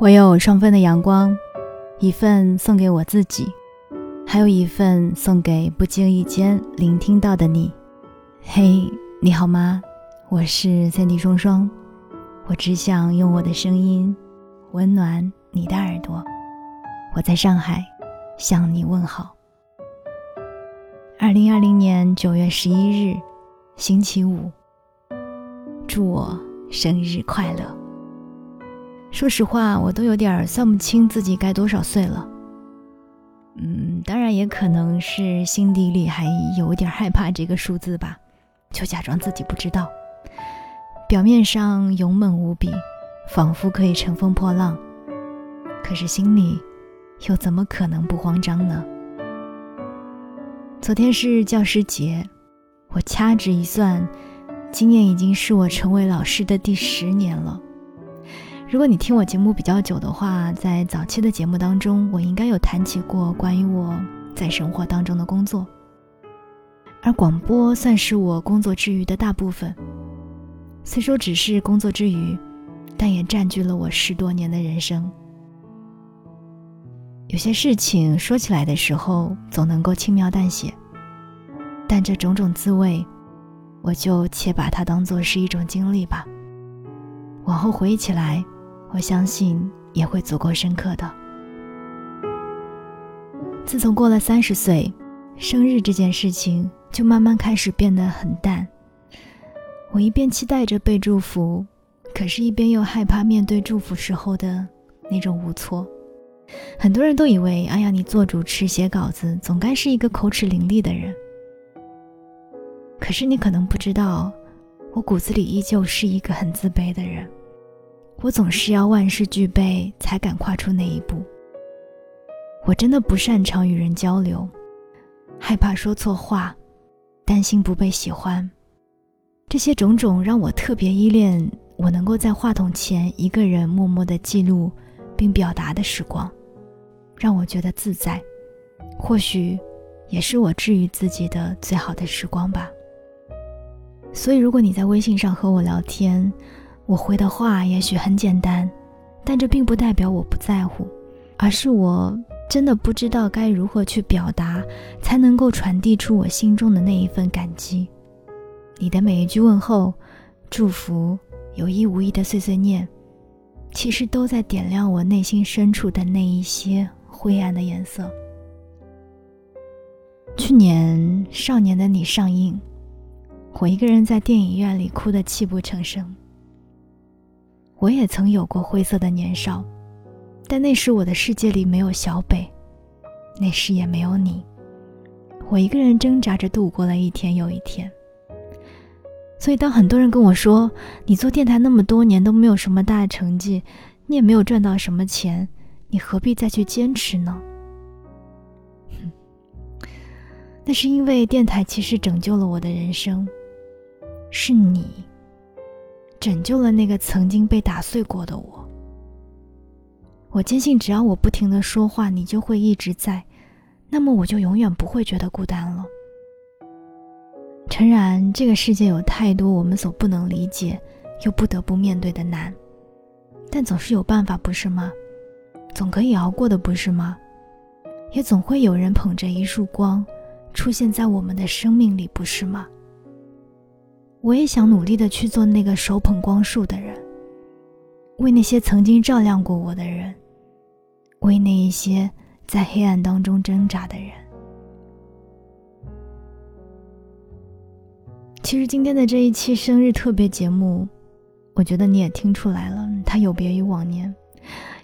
我有双份的阳光，一份送给我自己，还有一份送给不经意间聆听到的你。嘿，你好吗？我是三 D 双双，我只想用我的声音温暖你的耳朵。我在上海向你问好。二零二零年九月十一日，星期五，祝我生日快乐。说实话，我都有点算不清自己该多少岁了。嗯，当然也可能是心底里还有点害怕这个数字吧，就假装自己不知道。表面上勇猛无比，仿佛可以乘风破浪，可是心里又怎么可能不慌张呢？昨天是教师节，我掐指一算，今年已经是我成为老师的第十年了。如果你听我节目比较久的话，在早期的节目当中，我应该有谈起过关于我在生活当中的工作。而广播算是我工作之余的大部分，虽说只是工作之余，但也占据了我十多年的人生。有些事情说起来的时候总能够轻描淡写，但这种种滋味，我就且把它当做是一种经历吧。往后回忆起来。我相信也会足够深刻的。自从过了三十岁，生日这件事情就慢慢开始变得很淡。我一边期待着被祝福，可是一边又害怕面对祝福时候的那种无措。很多人都以为，哎呀，你做主持、写稿子，总该是一个口齿伶俐的人。可是你可能不知道，我骨子里依旧是一个很自卑的人。我总是要万事俱备才敢跨出那一步。我真的不擅长与人交流，害怕说错话，担心不被喜欢，这些种种让我特别依恋我能够在话筒前一个人默默的记录并表达的时光，让我觉得自在。或许，也是我治愈自己的最好的时光吧。所以，如果你在微信上和我聊天，我回的话也许很简单，但这并不代表我不在乎，而是我真的不知道该如何去表达，才能够传递出我心中的那一份感激。你的每一句问候、祝福、有意无意的碎碎念，其实都在点亮我内心深处的那一些灰暗的颜色。去年《少年的你》上映，我一个人在电影院里哭得泣不成声。我也曾有过灰色的年少，但那时我的世界里没有小北，那时也没有你。我一个人挣扎着度过了一天又一天。所以，当很多人跟我说：“你做电台那么多年都没有什么大成绩，你也没有赚到什么钱，你何必再去坚持呢？”哼那是因为电台其实拯救了我的人生，是你。拯救了那个曾经被打碎过的我。我坚信，只要我不停的说话，你就会一直在，那么我就永远不会觉得孤单了。诚然，这个世界有太多我们所不能理解，又不得不面对的难，但总是有办法，不是吗？总可以熬过的，不是吗？也总会有人捧着一束光，出现在我们的生命里，不是吗？我也想努力的去做那个手捧光束的人，为那些曾经照亮过我的人，为那一些在黑暗当中挣扎的人。其实今天的这一期生日特别节目，我觉得你也听出来了，它有别于往年。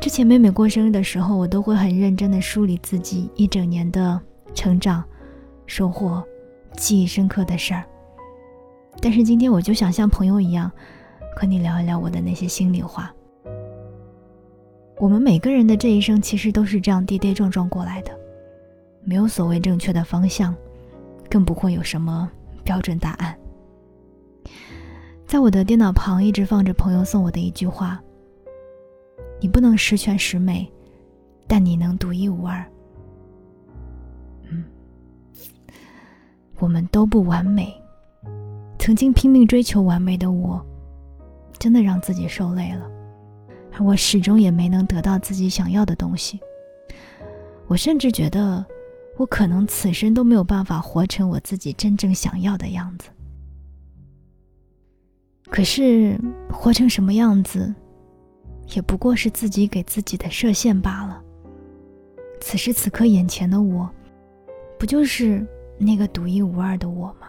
之前妹妹过生日的时候，我都会很认真的梳理自己一整年的成长、收获、记忆深刻的事儿。但是今天我就想像朋友一样，和你聊一聊我的那些心里话。我们每个人的这一生其实都是这样跌跌撞撞过来的，没有所谓正确的方向，更不会有什么标准答案。在我的电脑旁一直放着朋友送我的一句话：“你不能十全十美，但你能独一无二。”嗯，我们都不完美。曾经拼命追求完美的我，真的让自己受累了。而我始终也没能得到自己想要的东西。我甚至觉得，我可能此生都没有办法活成我自己真正想要的样子。可是，活成什么样子，也不过是自己给自己的设限罢了。此时此刻，眼前的我，不就是那个独一无二的我吗？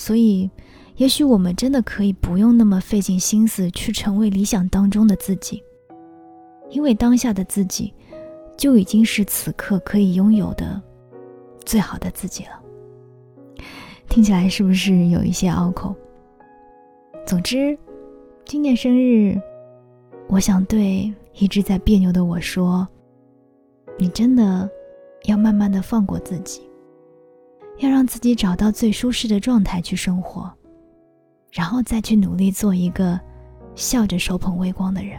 所以，也许我们真的可以不用那么费尽心思去成为理想当中的自己，因为当下的自己，就已经是此刻可以拥有的最好的自己了。听起来是不是有一些拗口？总之，今年生日，我想对一直在别扭的我说：“你真的要慢慢的放过自己，要让自己找到最舒适的状态去生活，然后再去努力做一个笑着手捧微光的人。”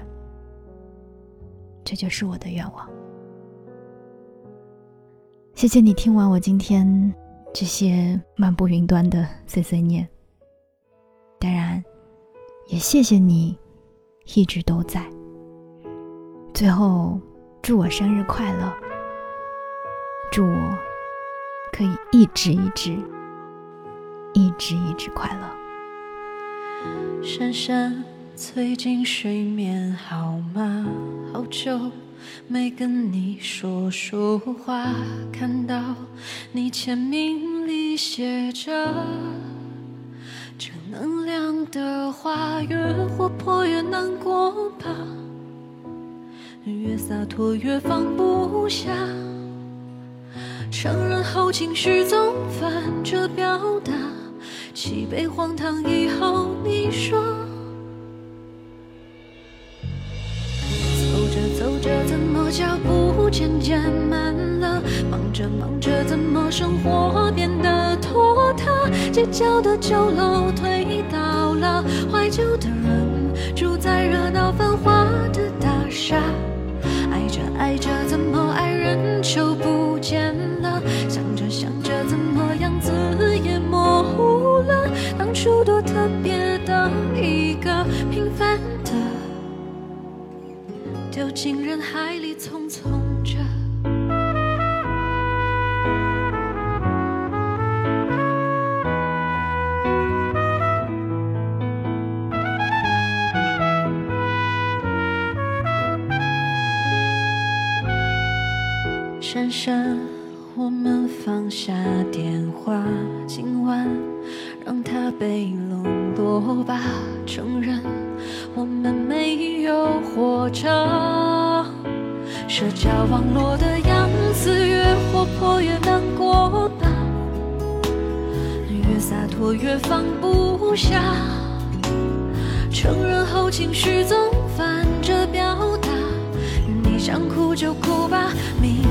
这就是我的愿望。谢谢你听完我今天这些漫步云端的碎碎念。当然。也谢谢你，一直都在。最后，祝我生日快乐！祝我可以一直一直、一直一直快乐。珊珊，最近睡眠好吗？好久没跟你说说话，看到你签名里写着。正能量的话，越活泼越难过吧，越洒脱越放不下。承认后情绪总反着表达，气杯荒唐以后你说。走着走着，怎么脚步渐渐慢了？忙着忙着，怎么生活变得拖沓？街角的酒楼推倒了，怀旧的人住在热闹繁华的大厦。爱着爱着，当初多特别的一个平凡的，丢进人海里，匆匆着。珊珊，我们放下电话，今晚被冷落吧。承认我们没有活着，社交网络的样子越活泼越难过吧，越洒脱越放不下。承认后情绪总反着表达，你想哭就哭吧，明。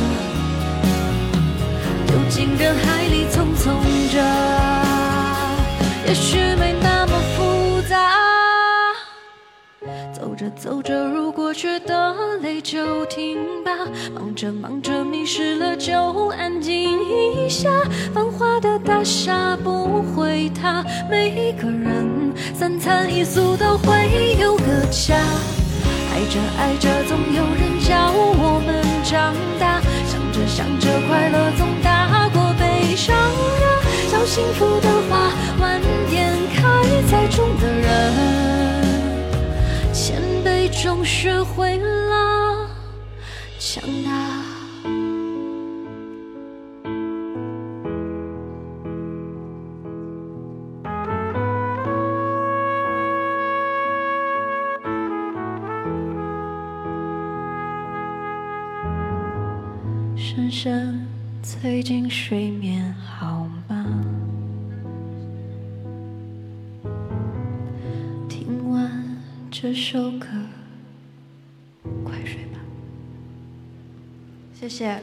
进人海里匆匆着，也许没那么复杂。走着走着，如果觉得累就停吧。忙着忙着，迷失了就安静一下。繁华的大厦不会塌，每一个人三餐一宿都会有个家。爱着爱着，总有人教我们长大。想着想着，快乐总大过。悲伤啊，小幸福的花，晚点开在种的人，谦卑中学会了强大。最近睡眠好吗？听完这首歌快睡吧。谢谢。